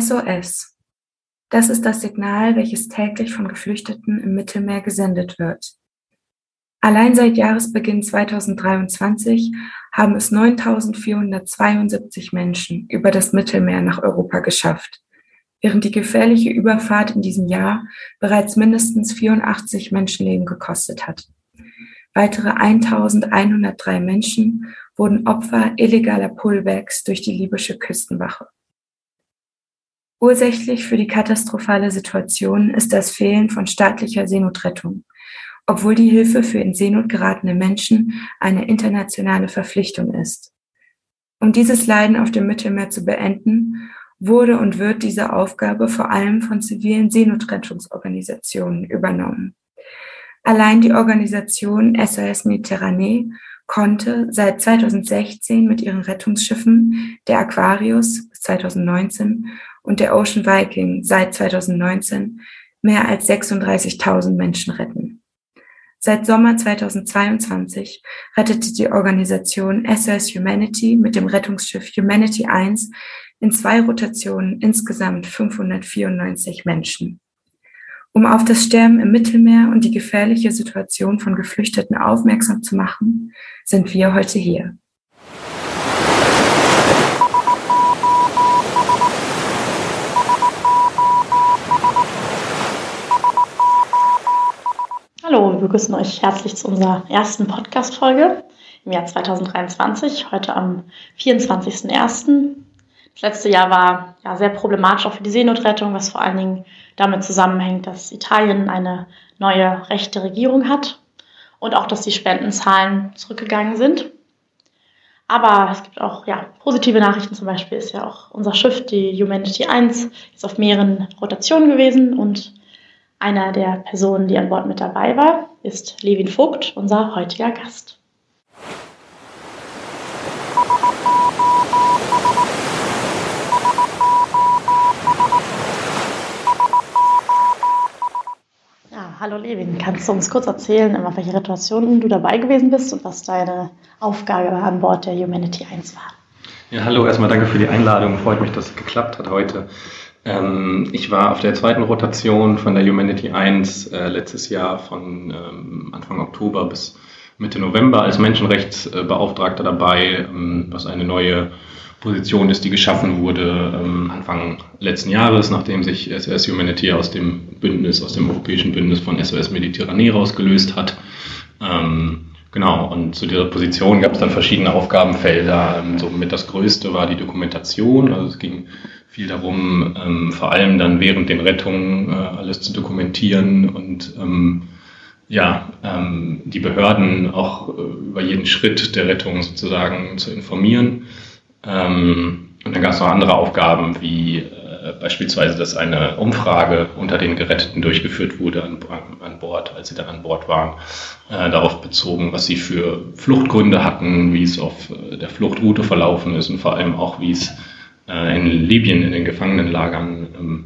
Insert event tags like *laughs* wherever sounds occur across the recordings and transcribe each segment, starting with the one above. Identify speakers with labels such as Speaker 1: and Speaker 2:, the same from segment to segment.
Speaker 1: SOS. Das ist das Signal, welches täglich von Geflüchteten im Mittelmeer gesendet wird. Allein seit Jahresbeginn 2023 haben es 9.472 Menschen über das Mittelmeer nach Europa geschafft, während die gefährliche Überfahrt in diesem Jahr bereits mindestens 84 Menschenleben gekostet hat. Weitere 1.103 Menschen wurden Opfer illegaler Pullbacks durch die libysche Küstenwache. Ursächlich für die katastrophale Situation ist das Fehlen von staatlicher Seenotrettung, obwohl die Hilfe für in Seenot geratene Menschen eine internationale Verpflichtung ist. Um dieses Leiden auf dem Mittelmeer zu beenden, wurde und wird diese Aufgabe vor allem von zivilen Seenotrettungsorganisationen übernommen. Allein die Organisation SOS Mediterranee konnte seit 2016 mit ihren Rettungsschiffen der Aquarius 2019 und der Ocean Viking seit 2019 mehr als 36.000 Menschen retten. Seit Sommer 2022 rettete die Organisation SOS Humanity mit dem Rettungsschiff Humanity 1 in zwei Rotationen insgesamt 594 Menschen. Um auf das Sterben im Mittelmeer und die gefährliche Situation von Geflüchteten aufmerksam zu machen, sind wir heute hier.
Speaker 2: Hallo, wir begrüßen euch herzlich zu unserer ersten Podcast-Folge im Jahr 2023, heute am 24.01. Das letzte Jahr war ja sehr problematisch auch für die Seenotrettung, was vor allen Dingen damit zusammenhängt, dass Italien eine neue rechte Regierung hat und auch, dass die Spendenzahlen zurückgegangen sind. Aber es gibt auch ja, positive Nachrichten. Zum Beispiel ist ja auch unser Schiff, die Humanity 1, ist auf mehreren Rotationen gewesen und einer der Personen, die an Bord mit dabei war, ist Levin Vogt, unser heutiger Gast. Ja, hallo Levin, kannst du uns kurz erzählen, auf welche Rotationen du dabei gewesen bist und was deine Aufgabe an Bord der Humanity 1 war?
Speaker 3: Ja, hallo, erstmal danke für die Einladung. Freut mich, dass es geklappt hat heute. Ähm, ich war auf der zweiten Rotation von der Humanity 1 äh, letztes Jahr von ähm, Anfang Oktober bis Mitte November als Menschenrechtsbeauftragter dabei, ähm, was eine neue Position ist, die geschaffen wurde ähm, Anfang letzten Jahres, nachdem sich SOS Humanity aus dem Bündnis, aus dem europäischen Bündnis von SOS Mediterranee rausgelöst hat. Ähm, Genau, und zu dieser Position gab es dann verschiedene Aufgabenfelder. Ähm, somit das größte war die Dokumentation. Also es ging viel darum, ähm, vor allem dann während den Rettungen äh, alles zu dokumentieren und ähm, ja, ähm, die Behörden auch äh, über jeden Schritt der Rettung sozusagen zu informieren. Ähm, und dann gab es noch andere Aufgaben, wie äh, beispielsweise, dass eine Umfrage unter den Geretteten durchgeführt wurde an, an Bord, als sie dann an Bord waren, äh, darauf bezogen, was sie für Fluchtgründe hatten, wie es auf äh, der Fluchtroute verlaufen ist und vor allem auch, wie es äh, in Libyen in den Gefangenenlagern, ähm,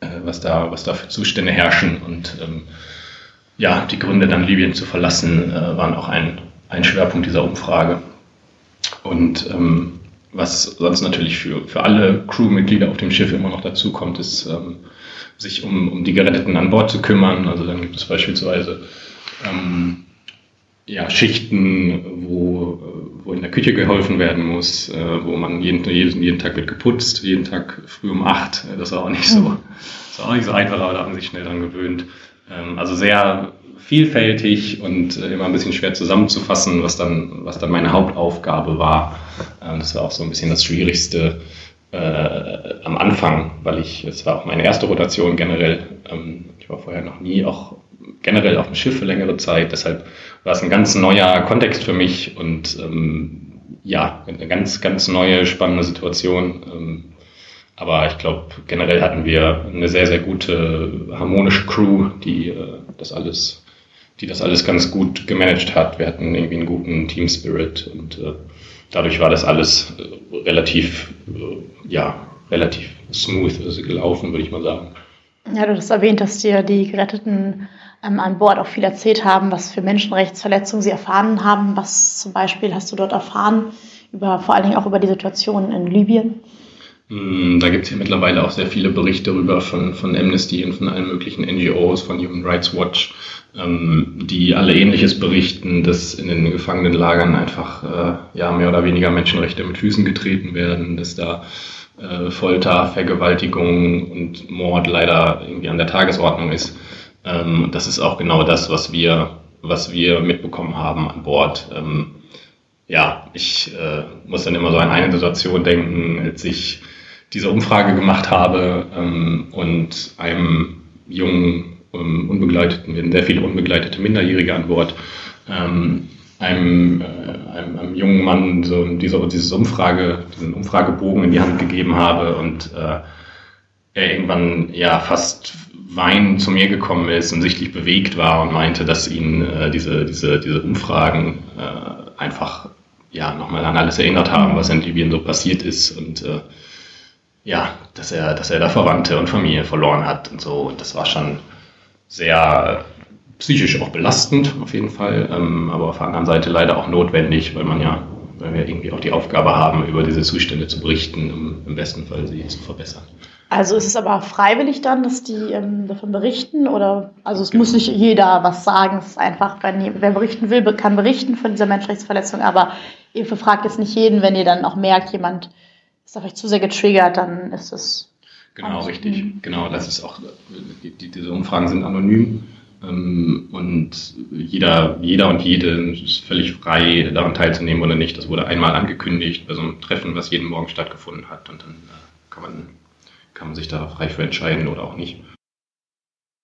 Speaker 3: äh, was, da, was da für Zustände herrschen. Und ähm, ja, die Gründe dann Libyen zu verlassen, waren auch ein, ein Schwerpunkt dieser Umfrage. Und ähm, was sonst natürlich für, für alle Crewmitglieder auf dem Schiff immer noch dazu kommt, ist, ähm, sich um, um die Geretteten an Bord zu kümmern. Also dann gibt es beispielsweise ähm, ja, Schichten, wo, wo in der Küche geholfen werden muss, äh, wo man jeden, jeden, jeden Tag wird geputzt, jeden Tag früh um acht. Das war auch nicht so, das war auch nicht so einfach, aber da haben sich schnell dran gewöhnt. Ähm, also sehr vielfältig und äh, immer ein bisschen schwer zusammenzufassen, was dann, was dann meine Hauptaufgabe war. Ähm, das war auch so ein bisschen das Schwierigste äh, am Anfang, weil ich, es war auch meine erste Rotation generell. Ähm, ich war vorher noch nie auch generell auf dem Schiff für längere Zeit. Deshalb war es ein ganz neuer Kontext für mich und ähm, ja, eine ganz, ganz neue, spannende Situation. Ähm, aber ich glaube, generell hatten wir eine sehr, sehr gute, harmonische Crew, die äh, das alles, die das alles ganz gut gemanagt hat. Wir hatten irgendwie einen guten Team Spirit und äh, dadurch war das alles äh, relativ, äh, ja, relativ smooth gelaufen, würde ich mal sagen.
Speaker 2: Ja, du hast erwähnt, dass dir die Geretteten ähm, an Bord auch viel erzählt haben, was für Menschenrechtsverletzungen sie erfahren haben. Was zum Beispiel hast du dort erfahren, über, vor allen Dingen auch über die Situation in Libyen?
Speaker 3: Mm, da gibt es ja mittlerweile auch sehr viele Berichte darüber von, von Amnesty und von allen möglichen NGOs, von Human Rights Watch, ähm, die alle Ähnliches berichten, dass in den Gefangenenlagern einfach äh, ja, mehr oder weniger Menschenrechte mit Füßen getreten werden, dass da äh, Folter, Vergewaltigung und Mord leider irgendwie an der Tagesordnung ist. Ähm, das ist auch genau das, was wir, was wir mitbekommen haben an Bord. Ähm, ja, ich äh, muss dann immer so an eine Situation denken, als ich diese Umfrage gemacht habe ähm, und einem jungen, ähm, unbegleiteten, wir hatten sehr viele unbegleitete Minderjährige an Bord, ähm, einem, äh, einem, einem, jungen Mann so diese, dieses Umfrage, diesen Umfragebogen in die Hand gegeben habe und äh, er irgendwann ja fast weinend zu mir gekommen ist und sichtlich bewegt war und meinte, dass ihn äh, diese, diese, diese Umfragen äh, einfach ja nochmal an alles erinnert haben, was in Libyen so passiert ist und äh, ja, dass er, dass er da Verwandte und Familie verloren hat und so. Und das war schon sehr psychisch auch belastend, auf jeden Fall, ähm, aber auf der anderen Seite leider auch notwendig, weil man ja, weil wir irgendwie auch die Aufgabe haben, über diese Zustände zu berichten, um im besten Fall sie zu verbessern.
Speaker 2: Also ist es aber freiwillig dann, dass die ähm, davon berichten oder also es muss nicht jeder was sagen, es ist einfach, wenn wer berichten will, kann berichten von dieser Menschenrechtsverletzung, aber ihr verfragt jetzt nicht jeden, wenn ihr dann auch merkt, jemand ist da vielleicht zu sehr getriggert, dann ist es.
Speaker 3: Genau, richtig. Mhm. Genau, das ist auch, die, die, diese Umfragen sind anonym ähm, und jeder, jeder und jede ist völlig frei, daran teilzunehmen oder nicht. Das wurde einmal angekündigt bei so einem Treffen, was jeden Morgen stattgefunden hat und dann äh, kann, man, kann man sich da frei für entscheiden oder auch nicht.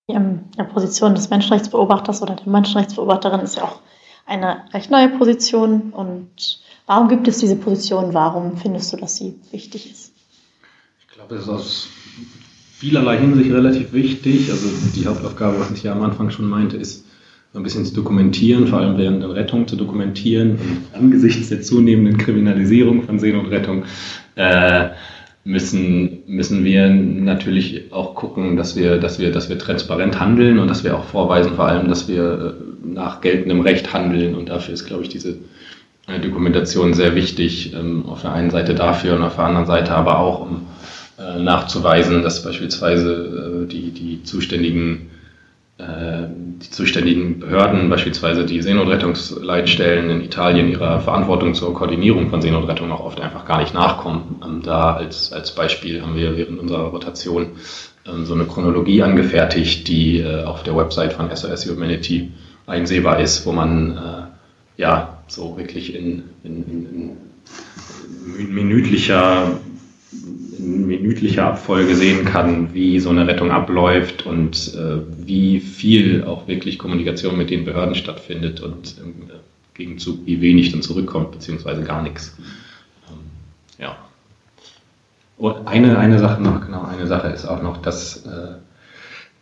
Speaker 2: Die Position des Menschenrechtsbeobachters oder der Menschenrechtsbeobachterin ist ja auch eine recht neue Position und Warum gibt es diese Position? Warum findest du, dass sie wichtig ist?
Speaker 3: Ich glaube, es ist aus vielerlei Hinsicht relativ wichtig. Also die Hauptaufgabe, was ich ja am Anfang schon meinte, ist ein bisschen zu dokumentieren, vor allem während der Rettung zu dokumentieren. Und angesichts der zunehmenden Kriminalisierung von Seenotrettung äh, müssen, müssen wir natürlich auch gucken, dass wir, dass, wir, dass wir transparent handeln und dass wir auch vorweisen, vor allem, dass wir äh, nach geltendem Recht handeln. Und dafür ist, glaube ich, diese Dokumentation sehr wichtig. Ähm, auf der einen Seite dafür und auf der anderen Seite aber auch, um äh, nachzuweisen, dass beispielsweise äh, die, die zuständigen äh, die zuständigen Behörden, beispielsweise die Seenotrettungsleitstellen in Italien, ihrer Verantwortung zur Koordinierung von Seenotrettung auch oft einfach gar nicht nachkommen. Ähm, da als, als Beispiel haben wir während unserer Rotation ähm, so eine Chronologie angefertigt, die auf der Website von SOS Humanity einsehbar ist, wo man ja so wirklich in, in, in, in minütlicher, in Abfolge sehen kann, wie so eine Rettung abläuft und äh, wie viel auch wirklich Kommunikation mit den Behörden stattfindet und im Gegenzug wie wenig dann zurückkommt, beziehungsweise gar nichts. Ähm, ja. Und eine, eine Sache noch, genau, eine Sache ist auch noch, dass äh,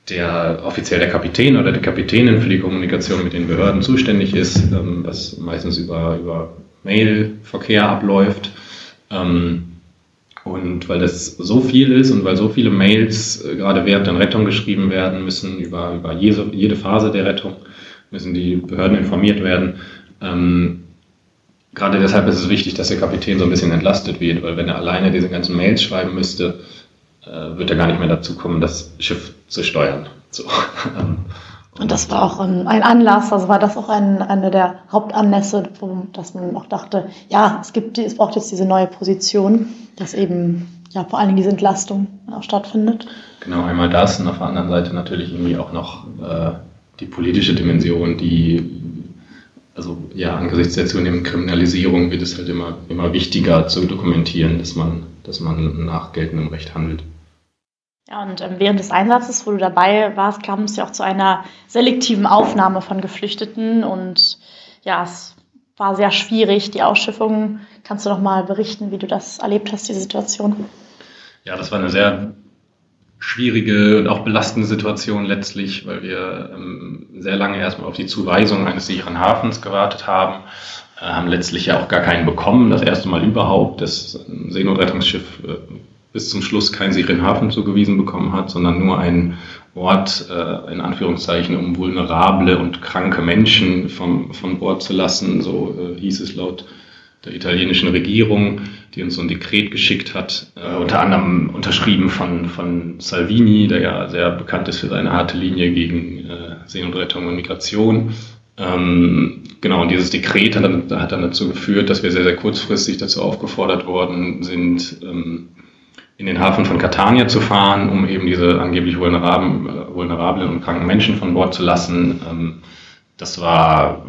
Speaker 3: der offiziell der Kapitän oder die Kapitänin für die Kommunikation mit den Behörden zuständig ist, ähm, was meistens über, über Mail-Verkehr abläuft. Ähm, und weil das so viel ist und weil so viele Mails äh, gerade während der Rettung geschrieben werden müssen, über, über jede, jede Phase der Rettung, müssen die Behörden informiert werden. Ähm, gerade deshalb ist es wichtig, dass der Kapitän so ein bisschen entlastet wird, weil wenn er alleine diese ganzen Mails schreiben müsste, äh, wird er gar nicht mehr dazu kommen, das Schiff zu steuern. So. *laughs*
Speaker 2: Und das war auch ein, Anlass, also war das auch ein, eine der Hauptanlässe, dass man auch dachte, ja, es gibt, es braucht jetzt diese neue Position, dass eben ja vor allen Dingen diese Entlastung auch stattfindet.
Speaker 3: Genau, einmal das und auf der anderen Seite natürlich irgendwie auch noch äh, die politische Dimension, die also ja, angesichts der zunehmenden Kriminalisierung wird es halt immer, immer wichtiger zu dokumentieren, dass man, dass man nach geltendem Recht handelt.
Speaker 2: Ja, und ähm, während des Einsatzes, wo du dabei warst, kam es ja auch zu einer selektiven Aufnahme von Geflüchteten und ja, es war sehr schwierig, die Ausschiffung. Kannst du noch mal berichten, wie du das erlebt hast, diese Situation?
Speaker 3: Ja, das war eine sehr schwierige und auch belastende Situation letztlich, weil wir ähm, sehr lange erstmal auf die Zuweisung eines sicheren Hafens gewartet haben äh, haben letztlich ja auch gar keinen bekommen. Das erste Mal überhaupt, ein Seenotrettungsschiff äh, bis zum Schluss keinen sicheren Hafen zugewiesen bekommen hat, sondern nur einen Ort, äh, in Anführungszeichen, um vulnerable und kranke Menschen vom, von Bord zu lassen. So äh, hieß es laut der italienischen Regierung, die uns so ein Dekret geschickt hat, äh, unter anderem unterschrieben von, von Salvini, der ja sehr bekannt ist für seine harte Linie gegen äh, Seenotrettung und Migration. Ähm, genau, und dieses Dekret hat dann, hat dann dazu geführt, dass wir sehr, sehr kurzfristig dazu aufgefordert worden sind, ähm, in den Hafen von Catania zu fahren, um eben diese angeblich vulnerablen, äh, vulnerablen und kranken Menschen von Bord zu lassen. Ähm, das war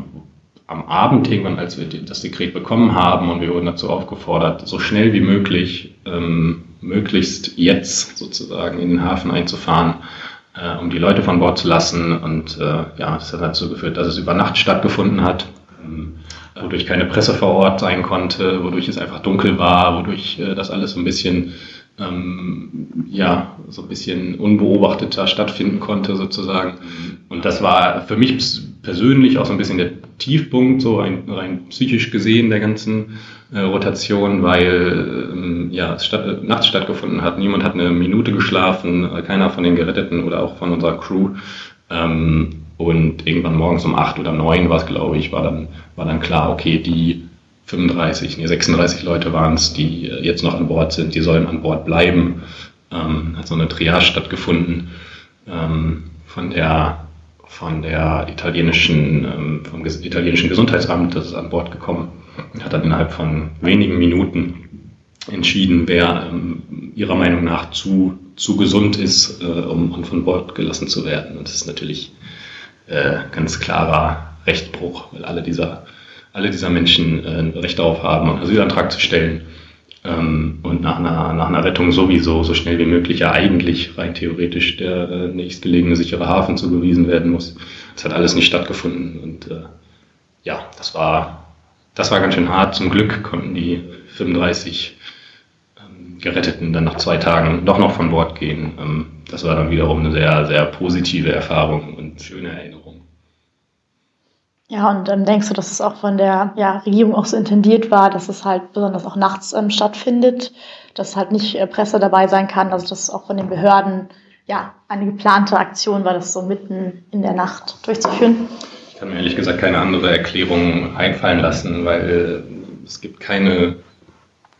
Speaker 3: am Abend irgendwann, als wir das Dekret bekommen haben und wir wurden dazu aufgefordert, so schnell wie möglich, ähm, möglichst jetzt sozusagen in den Hafen einzufahren, äh, um die Leute von Bord zu lassen. Und äh, ja, das hat dazu geführt, dass es über Nacht stattgefunden hat, ähm, wodurch keine Presse vor Ort sein konnte, wodurch es einfach dunkel war, wodurch äh, das alles so ein bisschen ähm, ja, so ein bisschen unbeobachteter stattfinden konnte sozusagen. Und das war für mich persönlich auch so ein bisschen der Tiefpunkt, so rein, rein psychisch gesehen der ganzen äh, Rotation, weil ähm, ja, es statt, äh, nachts stattgefunden hat. Niemand hat eine Minute geschlafen, äh, keiner von den Geretteten oder auch von unserer Crew. Ähm, und irgendwann morgens um acht oder neun war es, glaube ich, war dann, war dann klar, okay, die 35, nee, 36 Leute waren es, die jetzt noch an Bord sind, die sollen an Bord bleiben. Ähm, hat so eine Triage stattgefunden ähm, von der von der italienischen, ähm, vom italienischen Gesundheitsamt, das ist an Bord gekommen, hat dann innerhalb von wenigen Minuten entschieden, wer ähm, ihrer Meinung nach zu, zu gesund ist, äh, um, um von Bord gelassen zu werden. Und das ist natürlich äh, ganz klarer Rechtsbruch, weil alle dieser alle dieser Menschen äh, ein Recht darauf haben, einen Asylantrag zu stellen ähm, und nach einer, nach einer Rettung sowieso so schnell wie möglich ja eigentlich rein theoretisch der äh, nächstgelegene sichere Hafen zugewiesen werden muss. Das hat alles nicht stattgefunden und äh, ja, das war, das war ganz schön hart. Zum Glück konnten die 35 ähm, Geretteten dann nach zwei Tagen doch noch von Bord gehen. Ähm, das war dann wiederum eine sehr, sehr positive Erfahrung und schöne Erinnerung.
Speaker 2: Ja, und ähm, denkst du, dass es auch von der ja, Regierung auch so intendiert war, dass es halt besonders auch nachts ähm, stattfindet, dass halt nicht äh, Presse dabei sein kann, also dass auch von den Behörden ja eine geplante Aktion war, das so mitten in der Nacht durchzuführen?
Speaker 3: Ich kann mir ehrlich gesagt keine andere Erklärung einfallen lassen, weil es gibt keine,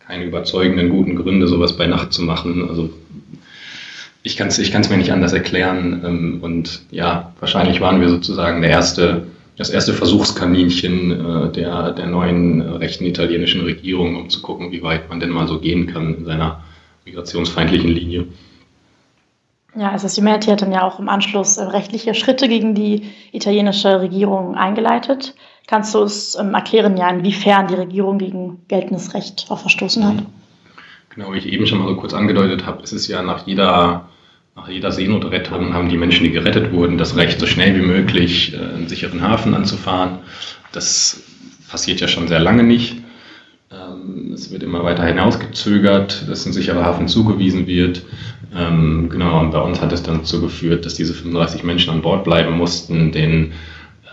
Speaker 3: keine überzeugenden guten Gründe, sowas bei Nacht zu machen. Also ich kann es ich mir nicht anders erklären. Ähm, und ja, wahrscheinlich waren wir sozusagen der erste das erste Versuchskaninchen äh, der, der neuen äh, rechten italienischen Regierung, um zu gucken, wie weit man denn mal so gehen kann in seiner migrationsfeindlichen Linie.
Speaker 2: Ja, also Humanity hat dann ja auch im Anschluss äh, rechtliche Schritte gegen die italienische Regierung eingeleitet. Kannst du es ähm, erklären, ja, inwiefern die Regierung gegen geltendes Recht auch verstoßen hat?
Speaker 3: Genau, wie ich eben schon mal so kurz angedeutet habe, ist es ja nach jeder nach jeder Seenotrettung haben die Menschen, die gerettet wurden, das Recht, so schnell wie möglich äh, einen sicheren Hafen anzufahren. Das passiert ja schon sehr lange nicht. Ähm, es wird immer weiter hinausgezögert, dass ein sicherer Hafen zugewiesen wird. Ähm, genau, und bei uns hat es dann dazu geführt, dass diese 35 Menschen an Bord bleiben mussten, denen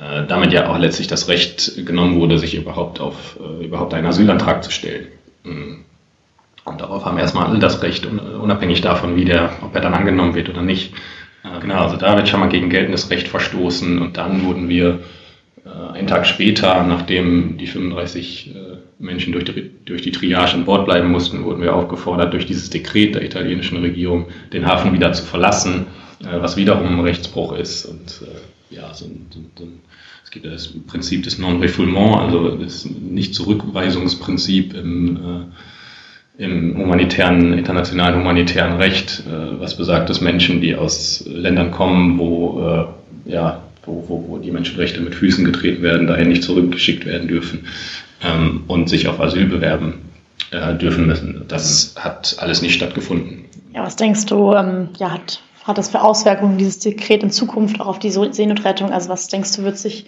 Speaker 3: äh, damit ja auch letztlich das Recht genommen wurde, sich überhaupt auf äh, überhaupt einen Asylantrag zu stellen. Und darauf haben erstmal alle das Recht, unabhängig davon, wie der, ob er dann angenommen wird oder nicht. Äh, genau, also da wird schon mal gegen geltendes Recht verstoßen und dann wurden wir äh, einen Tag später, nachdem die 35 äh, Menschen durch die, durch die Triage an Bord bleiben mussten, wurden wir aufgefordert, durch dieses Dekret der italienischen Regierung den Hafen wieder zu verlassen, was wiederum ein Rechtsbruch ist. Und ja, so so ein, es gibt das Prinzip des Non-Refoulement, also das Nicht-Zurückweisungsprinzip im im humanitären, internationalen humanitären Recht, äh, was besagt, dass Menschen, die aus Ländern kommen, wo, äh, ja, wo, wo, wo die Menschenrechte mit Füßen getreten werden, daher nicht zurückgeschickt werden dürfen ähm, und sich auf Asyl bewerben äh, dürfen müssen. Das hat alles nicht stattgefunden.
Speaker 2: Ja, was denkst du, ähm, ja, hat, hat das für Auswirkungen, dieses Dekret in Zukunft auch auf die Seenotrettung? Also was denkst du, wird sich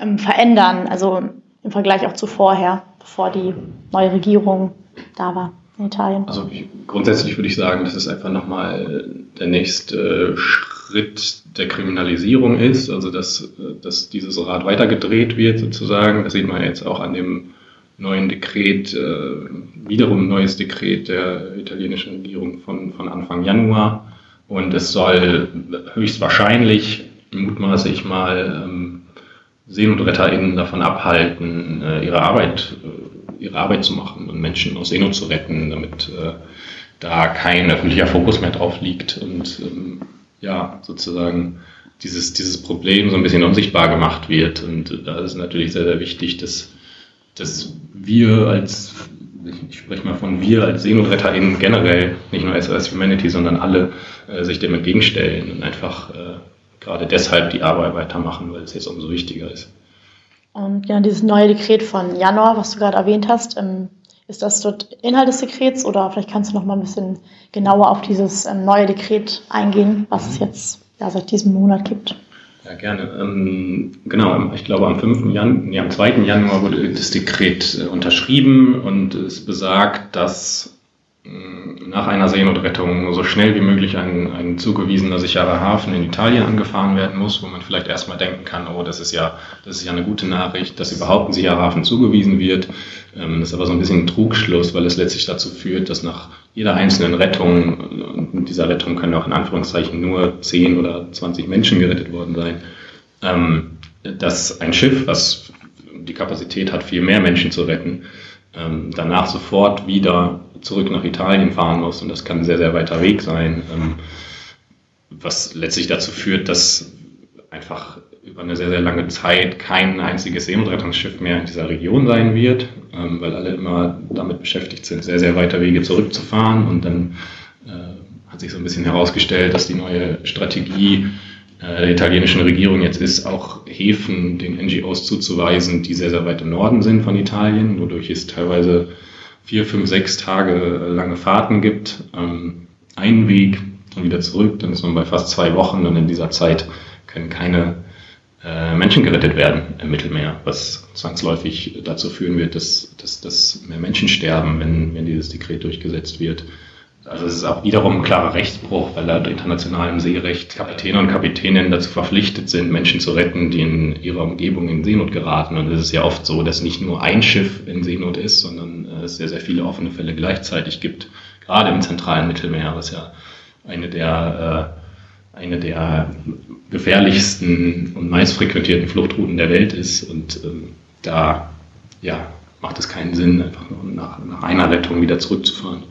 Speaker 2: ähm, verändern, also im Vergleich auch zu vorher, bevor die neue Regierung da war? In Italien?
Speaker 3: Also grundsätzlich würde ich sagen, das ist einfach nochmal der nächste Schritt Schritt der Kriminalisierung ist, also dass, dass dieses Rad weitergedreht wird sozusagen. Das sieht man jetzt auch an dem neuen Dekret, äh, wiederum neues Dekret der italienischen Regierung von, von Anfang Januar. Und es soll höchstwahrscheinlich, mutmaße ich mal, ähm, SeenotretterInnen davon abhalten, äh, ihre Arbeit, äh, ihre Arbeit zu machen und Menschen aus Seenot zu retten, damit äh, da kein öffentlicher Fokus mehr drauf liegt und ähm, ja, sozusagen dieses, dieses Problem so ein bisschen unsichtbar gemacht wird. Und da ist natürlich sehr, sehr wichtig, dass dass wir als, ich spreche mal von wir als SeenotretterInnen generell, nicht nur SOS Humanity, sondern alle äh, sich dem entgegenstellen und einfach äh, gerade deshalb die Arbeit weitermachen, weil es jetzt umso wichtiger ist.
Speaker 2: Und ja, dieses neue Dekret von Januar, was du gerade erwähnt hast, ähm, ist das dort Inhalt des Dekrets oder vielleicht kannst du noch mal ein bisschen genauer auf dieses ähm, neue Dekret eingehen, was es jetzt ja, seit diesem Monat gibt?
Speaker 3: Ja, gerne. Ähm, genau, ich glaube am 5. Jan nee, am 2. Januar wurde das Dekret äh, unterschrieben und es besagt, dass nach einer Seenotrettung so schnell wie möglich ein, ein zugewiesener sicherer Hafen in Italien angefahren werden muss, wo man vielleicht erstmal denken kann, oh, das ist ja, das ist ja eine gute Nachricht, dass überhaupt ein sicherer Hafen zugewiesen wird. Ähm, das ist aber so ein bisschen ein Trugschluss, weil es letztlich dazu führt, dass nach jeder einzelnen Rettung, und dieser Rettung können auch in Anführungszeichen nur 10 oder 20 Menschen gerettet worden sein, ähm, dass ein Schiff, was die Kapazität hat, viel mehr Menschen zu retten, ähm, danach sofort wieder zurück nach Italien fahren muss. Und das kann ein sehr, sehr weiter Weg sein, ähm, was letztlich dazu führt, dass einfach über eine sehr, sehr lange Zeit kein einziges Seenotrettungsschiff mehr in dieser Region sein wird, ähm, weil alle immer damit beschäftigt sind, sehr, sehr weite Wege zurückzufahren. Und dann äh, hat sich so ein bisschen herausgestellt, dass die neue Strategie der italienischen Regierung jetzt ist, auch Häfen den NGOs zuzuweisen, die sehr, sehr weit im Norden sind von Italien, wodurch es teilweise vier, fünf, sechs Tage lange Fahrten gibt, ähm, einen Weg und wieder zurück, dann ist man bei fast zwei Wochen und in dieser Zeit können keine äh, Menschen gerettet werden im Mittelmeer, was zwangsläufig dazu führen wird, dass, dass, dass mehr Menschen sterben, wenn, wenn dieses Dekret durchgesetzt wird. Also es ist auch wiederum ein klarer Rechtsbruch, weil laut internationalem Seerecht Kapitäne und Kapitäninnen dazu verpflichtet sind, Menschen zu retten, die in ihrer Umgebung in Seenot geraten. Und es ist ja oft so, dass nicht nur ein Schiff in Seenot ist, sondern äh, es sehr, sehr viele offene Fälle gleichzeitig gibt, gerade im zentralen Mittelmeer, was ja eine der, äh, eine der gefährlichsten und meistfrequentierten Fluchtrouten der Welt ist. Und ähm, da ja, macht es keinen Sinn, einfach nur nach, nach einer Rettung wieder zurückzufahren.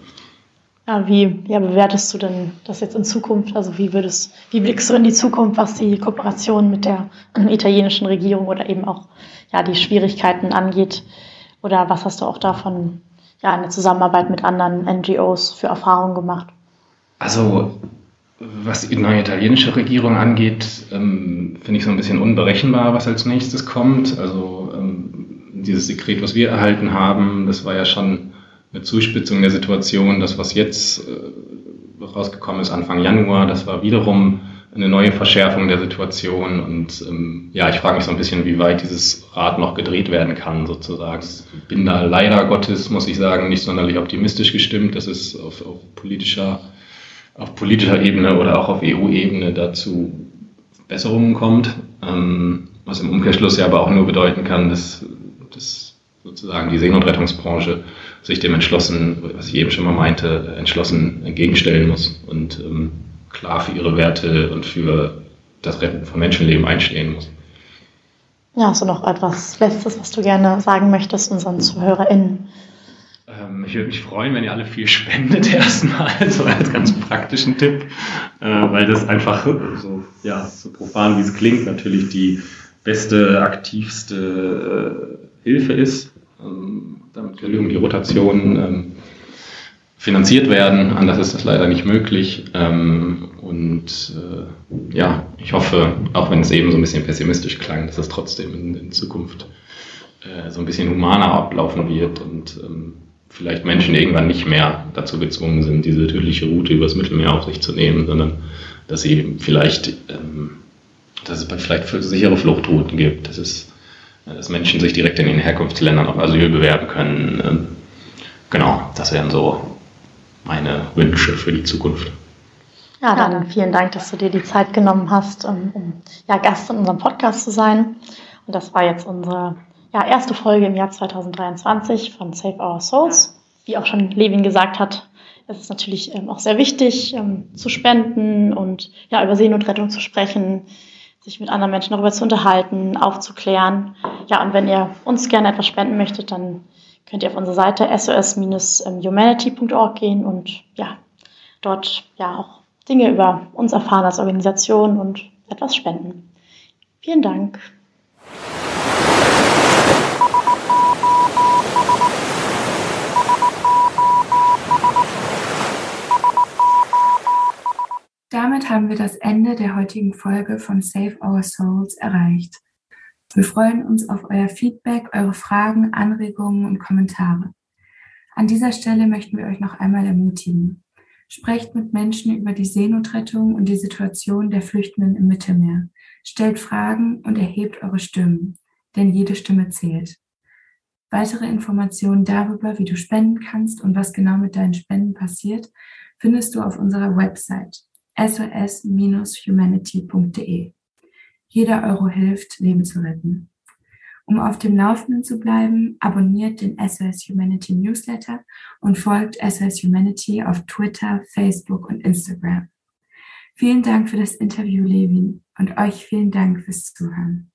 Speaker 2: Ja, wie ja, bewertest du denn das jetzt in Zukunft? Also wie würdest, wie blickst du in die Zukunft, was die Kooperation mit der italienischen Regierung oder eben auch ja, die Schwierigkeiten angeht? Oder was hast du auch davon ja, der Zusammenarbeit mit anderen NGOs für Erfahrungen gemacht?
Speaker 3: Also was die neue italienische Regierung angeht, ähm, finde ich so ein bisschen unberechenbar, was als nächstes kommt. Also ähm, dieses Dekret, was wir erhalten haben, das war ja schon eine Zuspitzung der Situation. Das, was jetzt äh, rausgekommen ist Anfang Januar, das war wiederum eine neue Verschärfung der Situation. Und ähm, ja, ich frage mich so ein bisschen, wie weit dieses Rad noch gedreht werden kann, sozusagen. Ich bin da leider Gottes, muss ich sagen, nicht sonderlich optimistisch gestimmt, dass es auf, auf politischer, auf politischer Ebene oder auch auf EU-Ebene dazu Besserungen kommt. Ähm, was im Umkehrschluss ja aber auch nur bedeuten kann, dass, dass sozusagen die Seenotrettungsbranche sich dem entschlossen, was ich eben schon mal meinte, entschlossen entgegenstellen muss und ähm, klar für ihre Werte und für das Retten von Menschenleben einstehen muss.
Speaker 2: Ja, hast du noch etwas Letztes, was du gerne sagen möchtest unseren ZuhörerInnen?
Speaker 3: Ähm, ich würde mich freuen, wenn ihr alle viel spendet *laughs* erstmal, so als ganz praktischen Tipp, äh, weil das einfach so, ja, so profan wie es klingt, natürlich die beste, aktivste äh, Hilfe ist. Ähm, damit genügend die Rotation ähm, finanziert werden. Anders ist das leider nicht möglich. Ähm, und äh, ja, ich hoffe, auch wenn es eben so ein bisschen pessimistisch klang, dass es trotzdem in, in Zukunft äh, so ein bisschen humaner ablaufen wird und ähm, vielleicht Menschen irgendwann nicht mehr dazu gezwungen sind, diese tödliche Route übers Mittelmeer auf sich zu nehmen, sondern dass sie vielleicht, ähm, dass es vielleicht sichere Fluchtrouten gibt, dass es dass Menschen sich direkt in den Herkunftsländern auf Asyl bewerben können. Ähm, genau, das wären so meine Wünsche für die Zukunft.
Speaker 2: Ja, dann vielen Dank, dass du dir die Zeit genommen hast, um, um ja, Gast in unserem Podcast zu sein. Und das war jetzt unsere ja, erste Folge im Jahr 2023 von Save Our Souls. Wie auch schon Levin gesagt hat, ist es natürlich ähm, auch sehr wichtig, ähm, zu spenden und ja, über Seenotrettung zu sprechen, sich mit anderen Menschen darüber zu unterhalten, aufzuklären. Ja, und wenn ihr uns gerne etwas spenden möchtet, dann könnt ihr auf unsere Seite sos-humanity.org gehen und ja, dort ja auch Dinge über uns erfahren als Organisation und etwas spenden. Vielen Dank.
Speaker 1: Damit haben wir das Ende der heutigen Folge von Save Our Souls erreicht. Wir freuen uns auf euer Feedback, eure Fragen, Anregungen und Kommentare. An dieser Stelle möchten wir euch noch einmal ermutigen. Sprecht mit Menschen über die Seenotrettung und die Situation der Flüchtenden im Mittelmeer. Stellt Fragen und erhebt eure Stimmen, denn jede Stimme zählt. Weitere Informationen darüber, wie du spenden kannst und was genau mit deinen Spenden passiert, findest du auf unserer Website sos-humanity.de. Jeder Euro hilft, Leben zu retten. Um auf dem Laufenden zu bleiben, abonniert den SOS Humanity Newsletter und folgt SOS Humanity auf Twitter, Facebook und Instagram. Vielen Dank für das Interview, Levin, und euch vielen Dank fürs Zuhören.